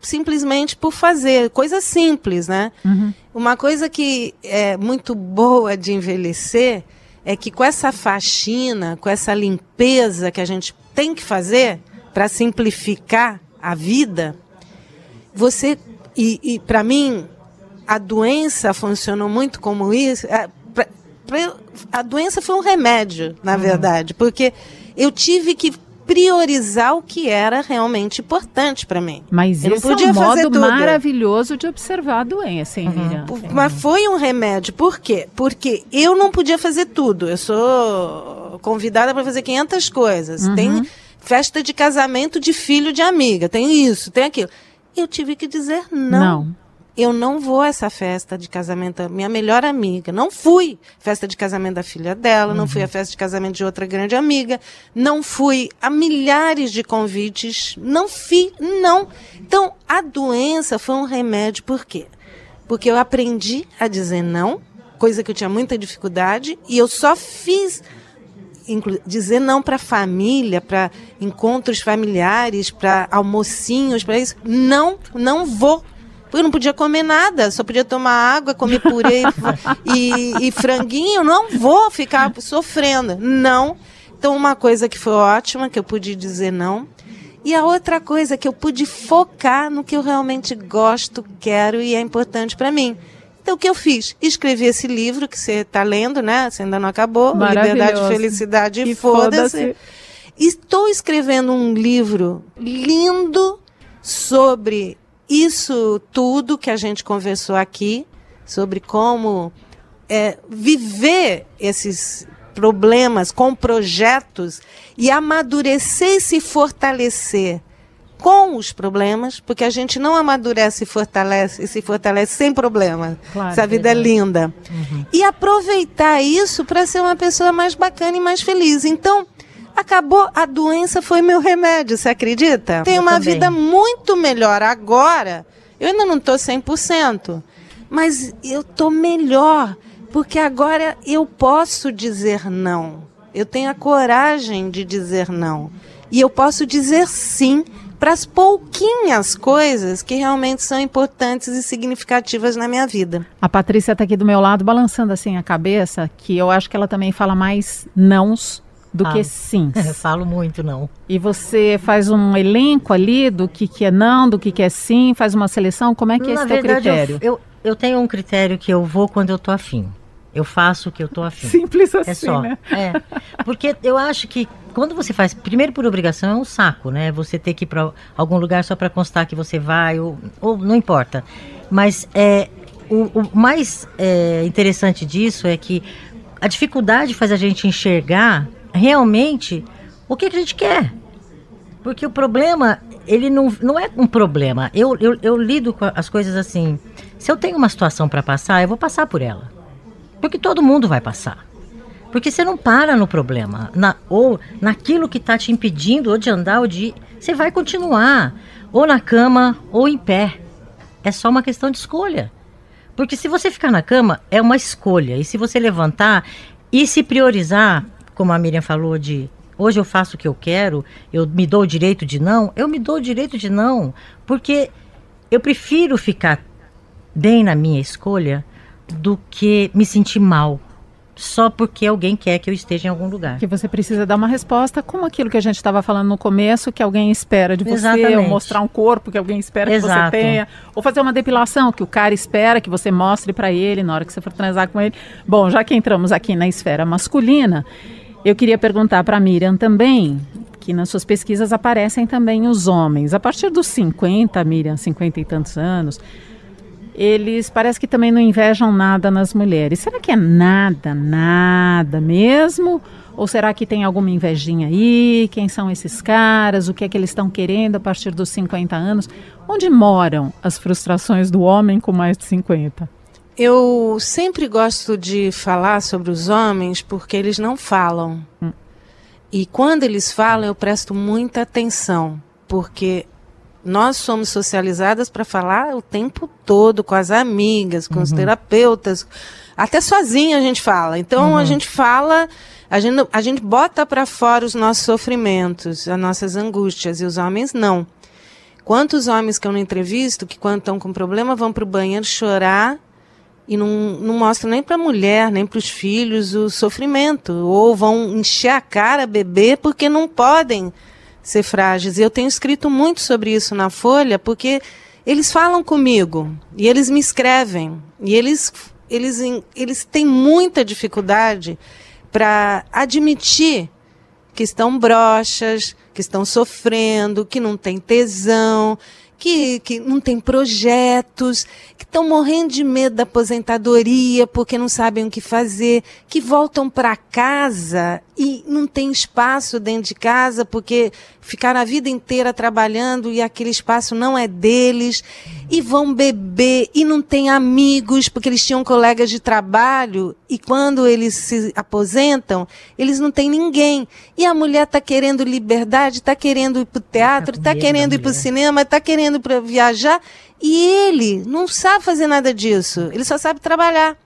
simplesmente por fazer, coisa simples, né? Uhum. Uma coisa que é muito boa de envelhecer é que com essa faxina, com essa limpeza que a gente tem que fazer para simplificar a vida, você e, e para mim a doença funcionou muito como isso. A, é, pra, pra, a doença foi um remédio, na uhum. verdade, porque eu tive que priorizar o que era realmente importante para mim. Mas eu esse é um modo maravilhoso de observar a doença, hein, uhum. Mas foi um remédio. Por quê? Porque eu não podia fazer tudo. Eu sou convidada para fazer 500 coisas. Uhum. Tem festa de casamento de filho de amiga, tem isso, tem aquilo. Eu tive que dizer não. Não eu não vou a essa festa de casamento da minha melhor amiga. Não fui festa de casamento da filha dela, uhum. não fui à festa de casamento de outra grande amiga, não fui a milhares de convites, não fui, não. Então, a doença foi um remédio, por quê? Porque eu aprendi a dizer não, coisa que eu tinha muita dificuldade, e eu só fiz dizer não para família, para encontros familiares, para almocinhos, para isso. Não, não vou. Eu não podia comer nada, só podia tomar água, comer purê e, e franguinho. Não vou ficar sofrendo. Não. Então, uma coisa que foi ótima, que eu pude dizer não. E a outra coisa que eu pude focar no que eu realmente gosto, quero e é importante para mim. Então, o que eu fiz? Escrevi esse livro que você está lendo, né? Você ainda não acabou. Liberdade, Felicidade e Foda-se. Estou escrevendo um livro lindo sobre isso tudo que a gente conversou aqui, sobre como é, viver esses problemas com projetos e amadurecer e se fortalecer com os problemas, porque a gente não amadurece e fortalece e se fortalece sem problema. Claro, Essa vida é, é linda. Uhum. E aproveitar isso para ser uma pessoa mais bacana e mais feliz. Então, Acabou, a doença foi meu remédio, você acredita? Tenho uma também. vida muito melhor agora. Eu ainda não estou 100%, mas eu estou melhor, porque agora eu posso dizer não. Eu tenho a coragem de dizer não. E eu posso dizer sim para as pouquinhas coisas que realmente são importantes e significativas na minha vida. A Patrícia está aqui do meu lado, balançando assim a cabeça, que eu acho que ela também fala mais nãos do que sim. Falo muito não. E você faz um elenco ali do que, que é não, do que, que é sim, faz uma seleção, como é que é esse verdade, critério? Eu, eu, eu, tenho um critério que eu vou quando eu tô afim. Eu faço o que eu tô afim. Simples assim, é só. né? É. Porque eu acho que quando você faz, primeiro por obrigação, é um saco, né? Você ter que ir para algum lugar só para constar que você vai, ou, ou não importa. Mas é, o, o mais é, interessante disso é que a dificuldade faz a gente enxergar realmente o que, a gente quer. Porque o problema, ele não, não é um problema. Eu, eu, eu lido com as coisas assim. Se eu tenho uma situação para passar, eu vou passar por ela. Porque todo mundo vai passar. Porque você não para no problema, na, ou naquilo que está te impedindo ou de andar ou de. Você vai continuar, ou na cama ou em pé. É só uma questão de escolha. Porque se você ficar na cama, é uma escolha. E se você levantar e se priorizar, como a Miriam falou, de hoje eu faço o que eu quero, eu me dou o direito de não, eu me dou o direito de não, porque eu prefiro ficar bem na minha escolha do que me sentir mal só porque alguém quer que eu esteja em algum lugar. Que você precisa dar uma resposta como aquilo que a gente estava falando no começo, que alguém espera de você, Exatamente. ou mostrar um corpo que alguém espera Exato. que você tenha, ou fazer uma depilação que o cara espera que você mostre para ele na hora que você for transar com ele. Bom, já que entramos aqui na esfera masculina, eu queria perguntar para a Miriam também, que nas suas pesquisas aparecem também os homens. A partir dos 50, Miriam, 50 e tantos anos, eles parece que também não invejam nada nas mulheres. Será que é nada, nada mesmo? Ou será que tem alguma invejinha aí? Quem são esses caras? O que é que eles estão querendo a partir dos 50 anos? Onde moram as frustrações do homem com mais de 50? Eu sempre gosto de falar sobre os homens porque eles não falam. Hum. E quando eles falam, eu presto muita atenção, porque nós somos socializadas para falar o tempo todo com as amigas, com uhum. os terapeutas, até sozinha a gente fala. Então uhum. a gente fala, a gente, a gente bota para fora os nossos sofrimentos, as nossas angústias, e os homens não. Quantos homens que eu não entrevisto, que quando estão com problema vão para o banheiro chorar e não, não mostram nem para a mulher, nem para os filhos o sofrimento. Ou vão encher a cara, beber, porque não podem ser frágeis. E eu tenho escrito muito sobre isso na Folha, porque eles falam comigo e eles me escrevem. E eles, eles, eles têm muita dificuldade para admitir que estão broxas, que estão sofrendo, que não têm tesão, que, que não tem projetos, que estão morrendo de medo da aposentadoria porque não sabem o que fazer, que voltam para casa e não tem espaço dentro de casa porque ficaram a vida inteira trabalhando e aquele espaço não é deles, e vão beber e não tem amigos porque eles tinham colegas de trabalho e quando eles se aposentam, eles não têm ninguém. E a mulher está querendo liberdade, está querendo ir para o teatro, está tá querendo ir para o cinema, está querendo para viajar e ele não sabe fazer nada disso, ele só sabe trabalhar.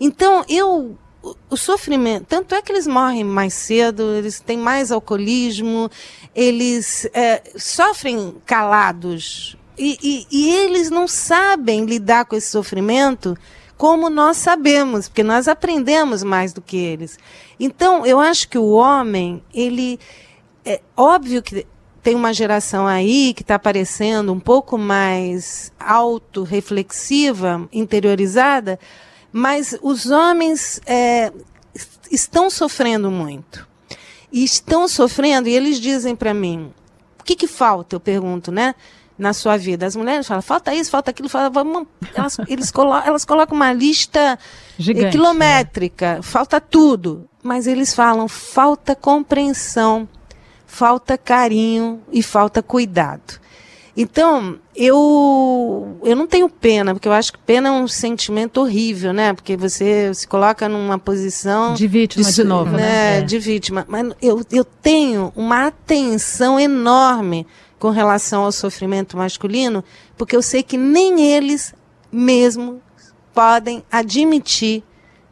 Então, eu o sofrimento, tanto é que eles morrem mais cedo, eles têm mais alcoolismo, eles é, sofrem calados. E, e, e, eles não sabem lidar com esse sofrimento como nós sabemos, porque nós aprendemos mais do que eles. Então, eu acho que o homem, ele. É óbvio que tem uma geração aí que está aparecendo um pouco mais autorreflexiva, interiorizada, mas os homens é, estão sofrendo muito. E estão sofrendo, e eles dizem para mim: o que, que falta? Eu pergunto, né? Na sua vida. As mulheres falam: falta isso, falta aquilo, falta, vamos, elas, eles colo elas colocam uma lista Gigante, quilométrica, né? falta tudo. Mas eles falam: falta compreensão, falta carinho e falta cuidado. Então, eu, eu não tenho pena, porque eu acho que pena é um sentimento horrível, né? Porque você se coloca numa posição. De vítima de, de novo, né? né? É. De vítima. Mas eu, eu tenho uma atenção enorme com relação ao sofrimento masculino, porque eu sei que nem eles mesmo podem admitir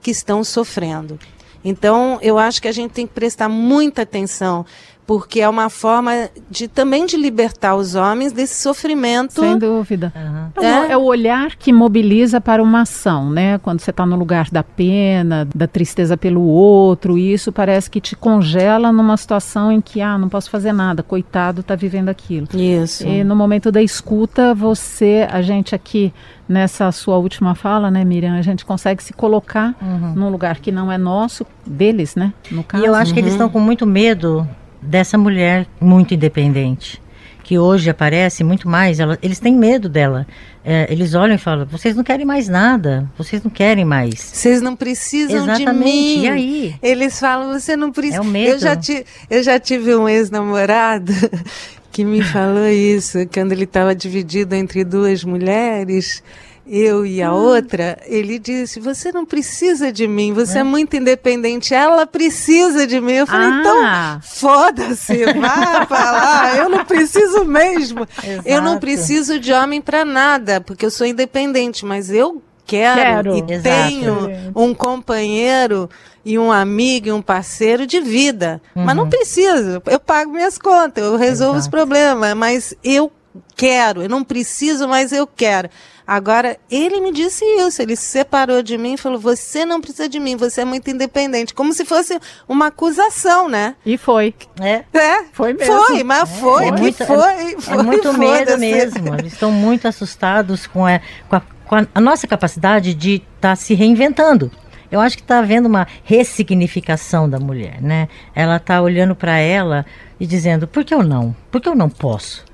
que estão sofrendo. Então, eu acho que a gente tem que prestar muita atenção porque é uma forma de também de libertar os homens desse sofrimento. Sem dúvida. Uhum. É? é? o olhar que mobiliza para uma ação, né? Quando você está no lugar da pena, da tristeza pelo outro, isso parece que te congela numa situação em que, ah, não posso fazer nada, coitado, está vivendo aquilo. Isso. E no momento da escuta, você, a gente aqui nessa sua última fala, né, Miriam, a gente consegue se colocar uhum. num lugar que não é nosso, deles, né, no caso. E eu acho uhum. que eles uhum. estão com muito medo dessa mulher muito independente, que hoje aparece muito mais. Ela, eles têm medo dela. É, eles olham e falam: vocês não querem mais nada, vocês não querem mais. Vocês não precisam Exatamente. de mim. E aí? Eles falam: você não precisa. É o medo. Eu já, ti, eu já tive um ex-namorado que me falou isso quando ele estava dividido entre duas mulheres eu e a hum. outra, ele disse: Você não precisa de mim, você é, é muito independente, ela precisa de mim. Eu falei: ah. Então, foda-se, vá pra lá, eu não preciso mesmo. Exato. Eu não preciso de homem para nada, porque eu sou independente, mas eu quero, quero. e Exato. tenho um companheiro e um amigo e um parceiro de vida. Uhum. Mas não uhum. preciso, eu pago minhas contas, eu resolvo Exato. os problemas, mas eu quero, eu não preciso, mas eu quero. Agora, ele me disse isso, ele se separou de mim e falou: Você não precisa de mim, você é muito independente. Como se fosse uma acusação, né? E foi. É. é foi mesmo. Foi, mas é, foi, é, que muito, foi, foi. É muito medo mesmo. Eles estão muito assustados com a, com a, com a, a nossa capacidade de estar tá se reinventando. Eu acho que está havendo uma ressignificação da mulher, né? Ela está olhando para ela e dizendo: por que eu não? Por que eu não posso?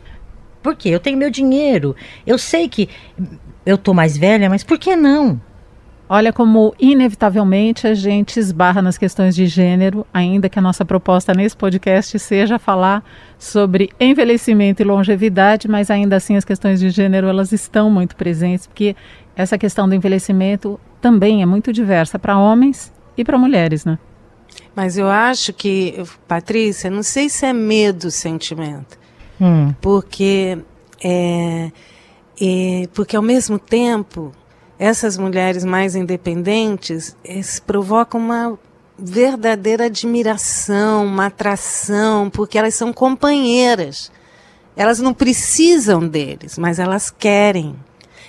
Por quê? Eu tenho meu dinheiro. Eu sei que eu tô mais velha, mas por que não? Olha como, inevitavelmente, a gente esbarra nas questões de gênero, ainda que a nossa proposta nesse podcast seja falar sobre envelhecimento e longevidade, mas ainda assim as questões de gênero elas estão muito presentes, porque essa questão do envelhecimento também é muito diversa para homens e para mulheres, né? Mas eu acho que, Patrícia, não sei se é medo o sentimento, Hum. Porque, é, é, porque ao mesmo tempo, essas mulheres mais independentes provocam uma verdadeira admiração, uma atração, porque elas são companheiras. Elas não precisam deles, mas elas querem.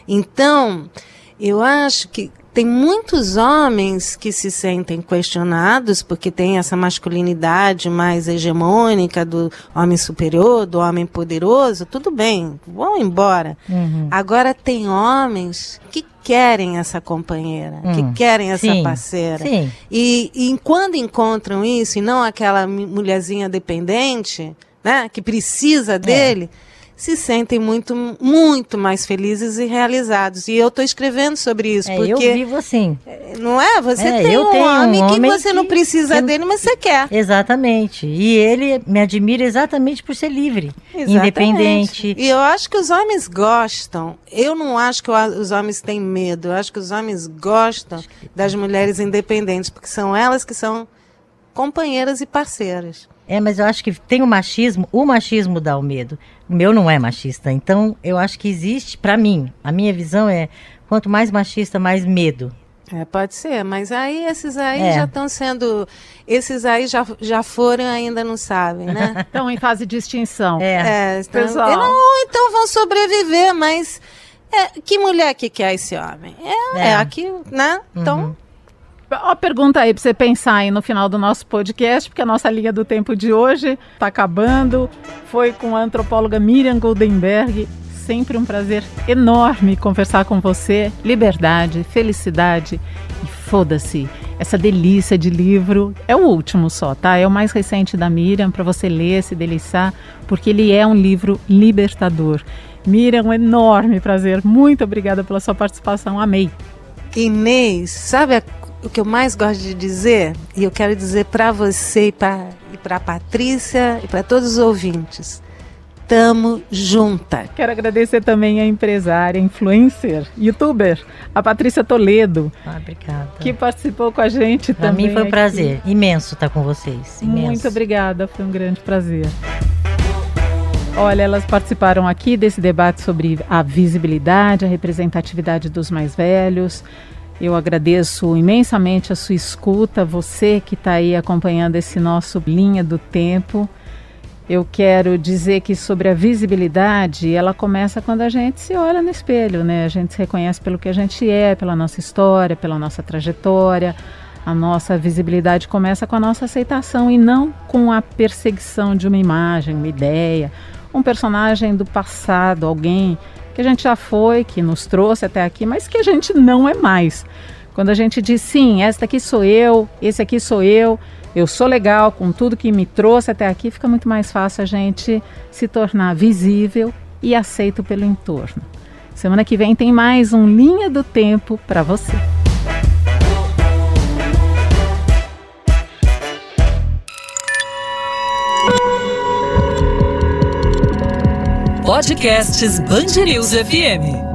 Então, eu acho que tem muitos homens que se sentem questionados porque tem essa masculinidade mais hegemônica do homem superior, do homem poderoso. Tudo bem, vão embora. Uhum. Agora tem homens que querem essa companheira, Hum, que querem essa sim, parceira. sim. E, e quando encontram isso, e não aquela mulherzinha dependente, né, que precisa dele, se sentem muito, muito mais felizes e realizados. E eu estou escrevendo sobre isso, É, eu porque vivo assim. não é? Você É, tem eu um tenho um homem que homem você não que- precisa que- dele, mas você quer. Exatamente. E ele me admira exatamente por ser livre, Exatamente. independente. E eu acho que os homens gostam. Eu não acho que os homens têm medo. Eu acho que os homens gostam das mulheres independentes, porque são elas que são companheiras e parceiras. É, mas eu acho que tem o machismo, o machismo dá o medo. O meu não é machista. Então, eu acho que existe, pra mim, a minha visão é quanto mais machista, mais medo. É, pode ser, mas aí esses aí É. já estão sendo. Esses aí já, já foram e ainda não sabem, né? Estão em fase de extinção. É. É, então, Pessoal. não, então vão sobreviver, mas é, que mulher que quer esse homem? É, é. É. aqui, né? Então, Ó, pergunta aí pra você pensar aí no final do nosso podcast, porque a nossa linha do tempo de hoje tá acabando. Foi com a antropóloga Miriam Goldenberg. Sempre um prazer enorme conversar com você. Liberdade, felicidade e foda-se. Essa delícia de livro é o último só, tá? É o mais recente da Miriam para você ler, se deliciar, porque ele é um livro libertador. Miriam, um enorme prazer. Muito obrigada pela sua participação. Amei. Inês, sabe a- o que eu mais gosto de dizer? E eu quero dizer para você e para e para Patrícia e para todos os ouvintes. Tamo junta. Quero agradecer também a empresária, influencer, youtuber, a Patrícia Toledo, Ah, obrigada. que participou com a gente Pra também. mim foi um aqui. prazer imenso estar com vocês. Imenso. Muito obrigada, foi um grande prazer. Olha, elas participaram aqui desse debate sobre a visibilidade, a representatividade dos mais velhos. Eu agradeço imensamente a sua escuta, você que está aí acompanhando esse nosso Linha do Tempo. Eu quero dizer que sobre a visibilidade, ela começa quando a gente se olha no espelho, né? A gente se reconhece pelo que a gente é, pela nossa história, pela nossa trajetória. A nossa visibilidade começa com a nossa aceitação e não com a perseguição de uma imagem, uma ideia, um personagem do passado, alguém que a gente já foi, que nos trouxe até aqui, mas que a gente não é mais. Quando a gente diz sim, esta aqui sou eu, esse aqui sou eu, eu sou legal com tudo que me trouxe até aqui, fica muito mais fácil a gente se tornar visível e aceito pelo entorno. Semana que vem tem mais um Linha do Tempo para você. Podcasts Bangerils FM.